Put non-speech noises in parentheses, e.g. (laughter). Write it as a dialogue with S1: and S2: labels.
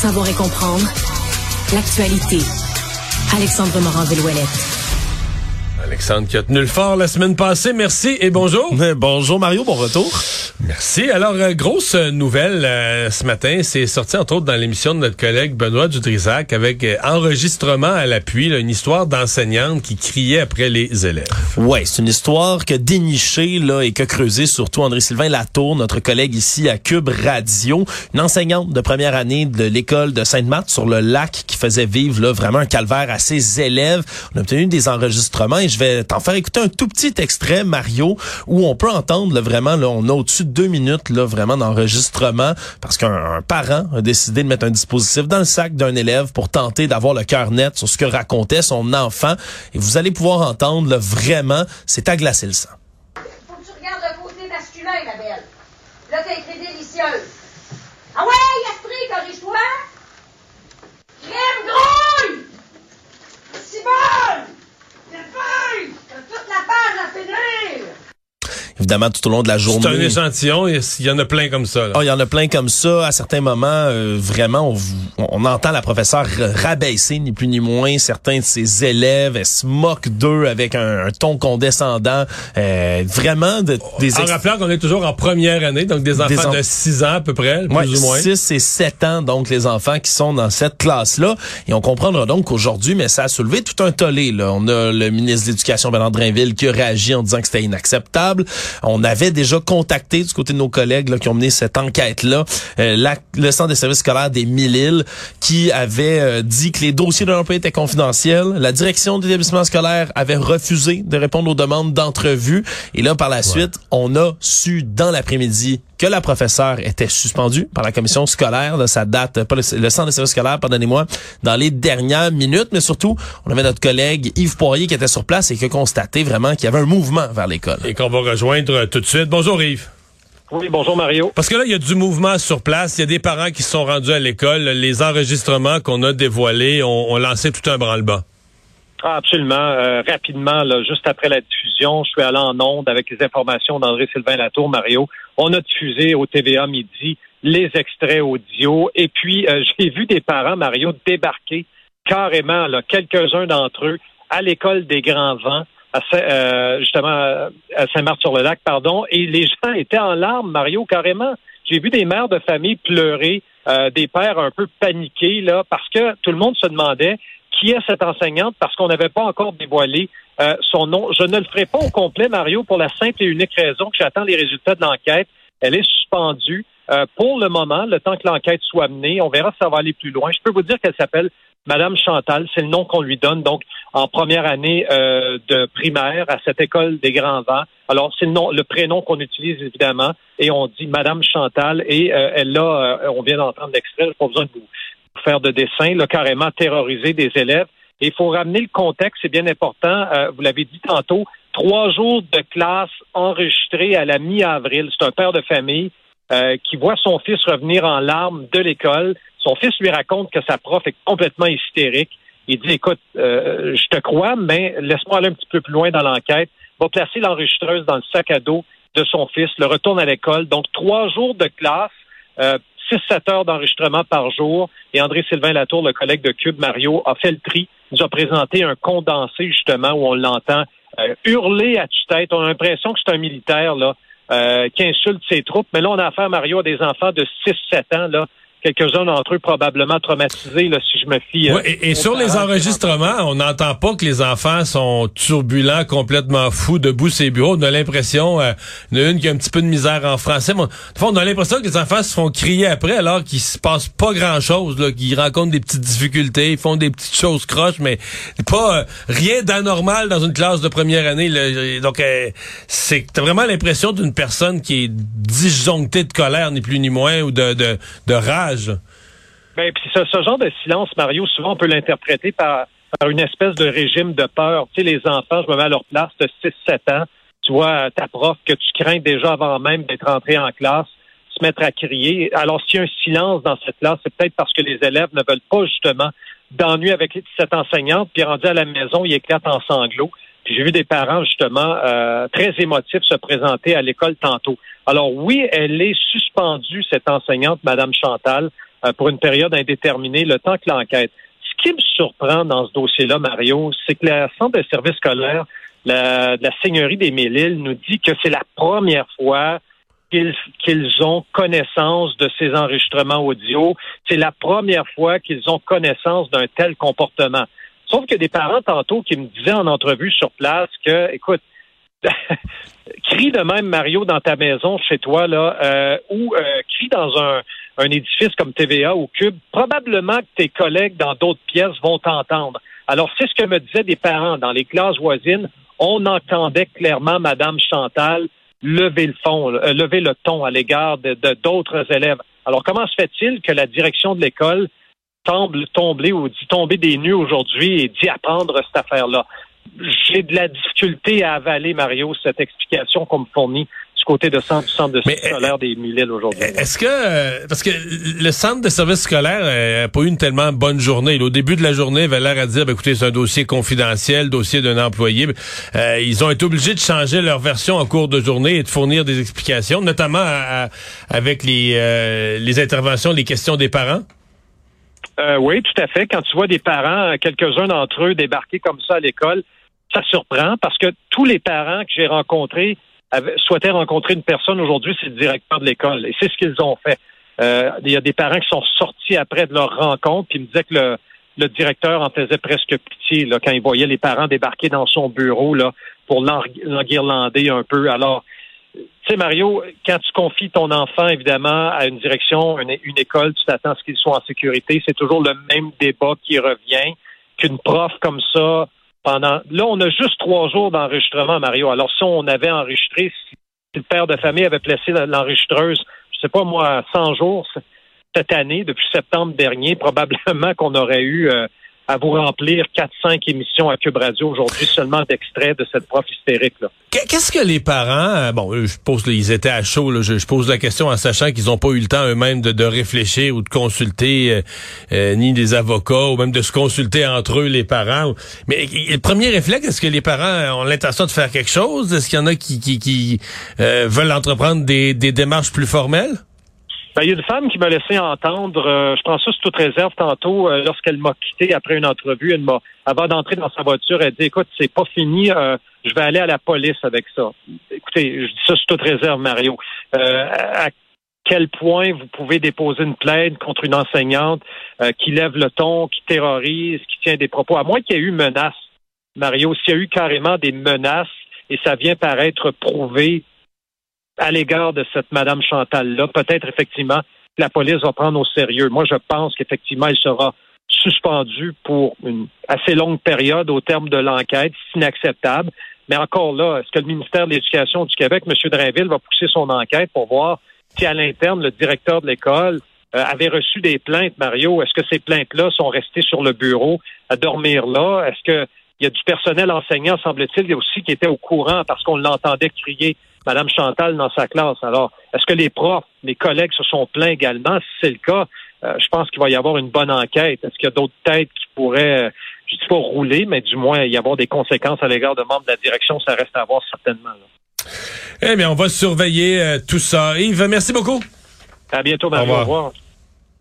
S1: Savoir et comprendre l'actualité. Alexandre Morand-Villouellette.
S2: Alexandre qui a tenu le fort la semaine passée. Merci et bonjour. (laughs)
S3: bonjour Mario, bon retour.
S2: Merci. Alors, euh, grosse nouvelle euh, ce matin, c'est sorti entre autres dans l'émission de notre collègue Benoît Dudrisac avec euh, enregistrement à l'appui, une histoire d'enseignante qui criait après les élèves.
S3: Ouais, c'est une histoire que déniché là et que creusé surtout André-Sylvain Latour, notre collègue ici à Cube Radio, une enseignante de première année de l'école de Sainte-Marthe sur le lac qui faisait vivre là vraiment un calvaire à ses élèves. On a obtenu des enregistrements et je vais t'en faire écouter un tout petit extrait Mario où on peut entendre là, vraiment là on a au-dessus deux minutes là vraiment d'enregistrement parce qu'un parent a décidé de mettre un dispositif dans le sac d'un élève pour tenter d'avoir le cœur net sur ce que racontait son enfant. Et vous allez pouvoir entendre là, vraiment, c'est à glacer le sang.
S4: Ah ouais, corrige-toi. Crème grouille! Si bon! C'est feuille! T'as toute la page à finir!
S3: Évidemment tout au long de la journée.
S2: C'est un échantillon, il y en a plein comme ça.
S3: Oh, il y en a plein comme ça. À certains moments, euh, vraiment, on, on, entend la professeure rabaisser, ni plus ni moins, certains de ses élèves. Elle se moque d'eux avec un, ton condescendant. Euh, vraiment, de,
S2: des... En rappelant qu'on est toujours en première année, donc des enfants de 6 ans à peu près, plus ou moins.
S3: 6 et 7 ans, donc les enfants qui sont dans cette classe-là. Et on comprendra donc qu'aujourd'hui, mais ça a soulevé tout un tollé. Là. On a le ministre de l'Éducation, Bernard Drinville, qui a réagi en disant que c'était inacceptable. On avait déjà contacté du côté de nos collègues qui ont mené cette enquête-là euh, le Centre des services scolaires des Mille-Îles qui avait euh, dit que les dossiers de l'emploi étaient confidentiels. La direction de l'établissement scolaire avait refusé de répondre aux demandes d'entrevue. Et là, par la suite, on a su dans l'après-midi que la professeure était suspendue par la commission scolaire. de sa date, pas le, centre des services scolaires, pardonnez-moi, dans les dernières minutes. Mais surtout, on avait notre collègue Yves Poirier qui était sur place et qui a constaté vraiment qu'il y avait un mouvement vers l'école.
S2: Et qu'on va rejoindre tout de suite. Bonjour Yves.
S5: Oui, bonjour Mario.
S2: Parce que là, il y a du mouvement sur place. Il y a des parents qui sont rendus à l'école. Les enregistrements qu'on a dévoilés ont, lancé tout un branle-bas.
S5: Ah, absolument. Euh, rapidement, là, juste après la diffusion, je suis allé en onde avec les informations d'André-Sylvain Latour, Mario. On a diffusé au TVA midi les extraits audio. Et puis, euh, (laughs) j'ai vu des parents, Mario, débarquer carrément, là, quelques-uns d'entre eux, à l'école des Grands Vents, à, euh, justement à Saint-Marc-sur-le-Lac, pardon. Et les gens étaient en larmes, Mario, carrément. J'ai vu des mères de famille pleurer, des pères un peu paniqués, là, parce que tout le monde se demandait qui est cette enseignante parce qu'on n'avait pas encore dévoilé euh, son nom. Je ne le ferai pas au complet, Mario, pour la simple et unique raison que j'attends les résultats de l'enquête. Elle est suspendue euh, pour le moment, le temps que l'enquête soit menée. On verra si ça va aller plus loin. Je peux vous dire qu'elle s'appelle Madame Chantal, c'est le nom qu'on lui donne donc en première année euh, de primaire à cette école des Grands Vents. Alors c'est le le prénom qu'on utilise évidemment et on dit Madame Chantal et elle là, on vient d'entendre l'extrait, j'ai pas besoin de vous faire de dessin, là, carrément terroriser des élèves. Il faut ramener le contexte, c'est bien important. Euh, vous l'avez dit tantôt, trois jours de classe enregistrés à la mi-avril. C'est un père de famille euh, qui voit son fils revenir en larmes de l'école. Son fils lui raconte que sa prof est complètement hystérique. Il dit, écoute, euh, je te crois, mais laisse-moi aller un petit peu plus loin dans l'enquête. Va placer l'enregistreuse dans le sac à dos de son fils, le retourne à l'école. Donc, trois jours de classe. 6-7 heures d'enregistrement par jour. Et André-Sylvain Latour, le collègue de Cube, Mario, a fait le tri, nous a présenté un condensé, justement, où on l'entend euh, hurler à tue-tête. On a l'impression que c'est un militaire, là, euh, qui insulte ses troupes. Mais là, on a affaire, Mario, à des enfants de 6-7 ans, là, quelques-uns d'entre eux probablement traumatisés, là, si je me fie.
S2: Euh, et, sur les enregistrements, on n'entend pas que les enfants sont turbulents, complètement fous, debout ces bureaux. On a l'impression, euh, il y en a une qui a un petit peu de misère en français. Mais, on a l'impression que les enfants se font crier après alors qu'il se passe pas grand-chose, là, qu'ils rencontrent des petites difficultés, ils font des petites choses croches, mais pas euh, rien d'anormal dans une classe de première année. Là. Donc, euh, c'est vraiment l'impression d'une personne qui est disjonctée de colère, ni plus ni moins, ou de, de, de rage
S5: ben, ce, genre de silence, Mario, souvent on peut l'interpréter par, une espèce de régime de peur. Tu sais, les enfants, je me mets à leur place de 6-7 ans, tu vois ta prof que tu crains déjà avant même d'être entré en classe, se mettre à crier. Alors, s'il y a un silence dans cette classe, c'est peut-être parce que les élèves ne veulent pas justement d'ennui avec cette enseignante, puis rendu à la maison, il éclate en sanglots. Puis j'ai vu des parents justement euh, très émotifs se présenter à l'école tantôt. Alors oui, elle est suspendue, cette enseignante, Madame Chantal, euh, pour une période indéterminée, le temps que l'enquête. Ce qui me surprend dans ce dossier-là, Mario, c'est que le Centre de services scolaires la, de la Seigneurie des mille nous dit que c'est la première fois qu'ils ont connaissance de ces enregistrements audio. C'est la première fois qu'ils ont connaissance d'un tel comportement. Sauf que des parents tantôt qui me disaient en entrevue sur place que, écoute, (laughs) crie de même Mario dans ta maison chez toi là, euh, ou euh, crie dans un, un édifice comme TVA ou Cube, probablement que tes collègues dans d'autres pièces vont t'entendre. Alors c'est ce que me disaient des parents dans les classes voisines. On entendait clairement Madame Chantal lever le fond, euh, lever le ton à l'égard de d'autres élèves. Alors comment se fait-il que la direction de l'école semble tomber ou dit tomber des nues aujourd'hui et dit apprendre cette affaire-là. J'ai de la difficulté à avaler, Mario, cette explication qu'on me fournit du côté de centre, du centre de service scolaire des mille aujourd'hui.
S2: Est-ce que, euh, parce que le centre de service scolaire n'a pas eu une tellement bonne journée. Au début de la journée, il avait l'air à dire, écoutez, c'est un dossier confidentiel, dossier d'un employé. Euh, ils ont été obligés de changer leur version en cours de journée et de fournir des explications, notamment avec les, euh, les interventions, les questions des parents.
S5: Euh, oui, tout à fait. Quand tu vois des parents, quelques-uns d'entre eux débarquer comme ça à l'école, ça surprend parce que tous les parents que j'ai rencontrés souhaitaient rencontrer une personne aujourd'hui, c'est le directeur de l'école. Et c'est ce qu'ils ont fait. Euh, il y a des parents qui sont sortis après de leur rencontre, puis ils me disaient que le, le directeur en faisait presque pitié là, quand il voyait les parents débarquer dans son bureau là, pour l'enguirlander un peu. Alors, tu sais, Mario, quand tu confies ton enfant, évidemment, à une direction, une, école, tu t'attends à ce qu'il soit en sécurité. C'est toujours le même débat qui revient qu'une prof comme ça, pendant... Là, on a juste trois jours d'enregistrement, Mario. Alors, si on avait enregistré, si le père de famille avait placé l'enregistreuse, je sais pas moi, 100 jours cette année, depuis septembre dernier, (laughs) probablement qu'on aurait eu... Euh, à vous remplir 4-5 émissions à Cube Radio aujourd'hui seulement d'extraits de cette prof hystérique-là.
S2: Qu'est-ce que les parents, euh, bon, je pose, ils étaient à chaud, là, je, pose la question en sachant qu'ils n'ont pas eu le temps eux-mêmes de, réfléchir ou de consulter euh, euh, ni des avocats ou même de se consulter entre eux les parents. Mais le premier réflexe, est-ce que les parents ont l'intention de faire quelque chose? Est-ce qu'il y en a qui, qui, veulent entreprendre des démarches plus formelles?
S5: Ben, il y a une femme qui m'a laissé entendre, euh, je pense ça sous toute réserve tantôt, euh, lorsqu'elle m'a quitté après une entrevue, elle m'a, avant d'entrer dans sa voiture, elle dit, écoute, c'est pas fini, euh, je vais aller à la police avec ça. Écoutez, je dis ça sous toute réserve, Mario. à quel point vous pouvez déposer une plainte contre une enseignante qui lève le ton, qui terrorise, qui tient des propos, à moins qu'il y ait eu menace, Mario, s'il y a eu carrément des menaces, et ça vient paraître prouvé à l'égard de cette Madame Chantal-là. Peut-être effectivement la police va prendre au sérieux. Moi, je pense qu'effectivement, elle sera suspendue pour une assez longue période au terme de l'enquête. C'est inacceptable. Mais encore là, est-ce que le ministère de l'Éducation du Québec, M. Drainville, va pousser son enquête pour voir si à l'interne, le directeur de l'école euh, avait reçu des plaintes, Mario? Est-ce que ces plaintes-là sont restées sur le bureau à dormir là? Est-ce qu'il y a du personnel enseignant, semble-t-il, aussi qui était au courant parce qu'on l'entendait crier Madame Chantal dans sa classe. Alors, est-ce que les profs, les collègues se sont plaints également? Si c'est le cas, euh, je pense qu'il va y avoir une bonne enquête. Est-ce qu'il y a d'autres têtes qui pourraient, euh, je ne dis pas rouler, mais du moins y avoir des conséquences à l'égard de membres de la direction? Ça reste à voir certainement.
S2: Eh bien, on va surveiller euh, tout ça. Yves, merci beaucoup.
S5: À bientôt, Marie. Au revoir.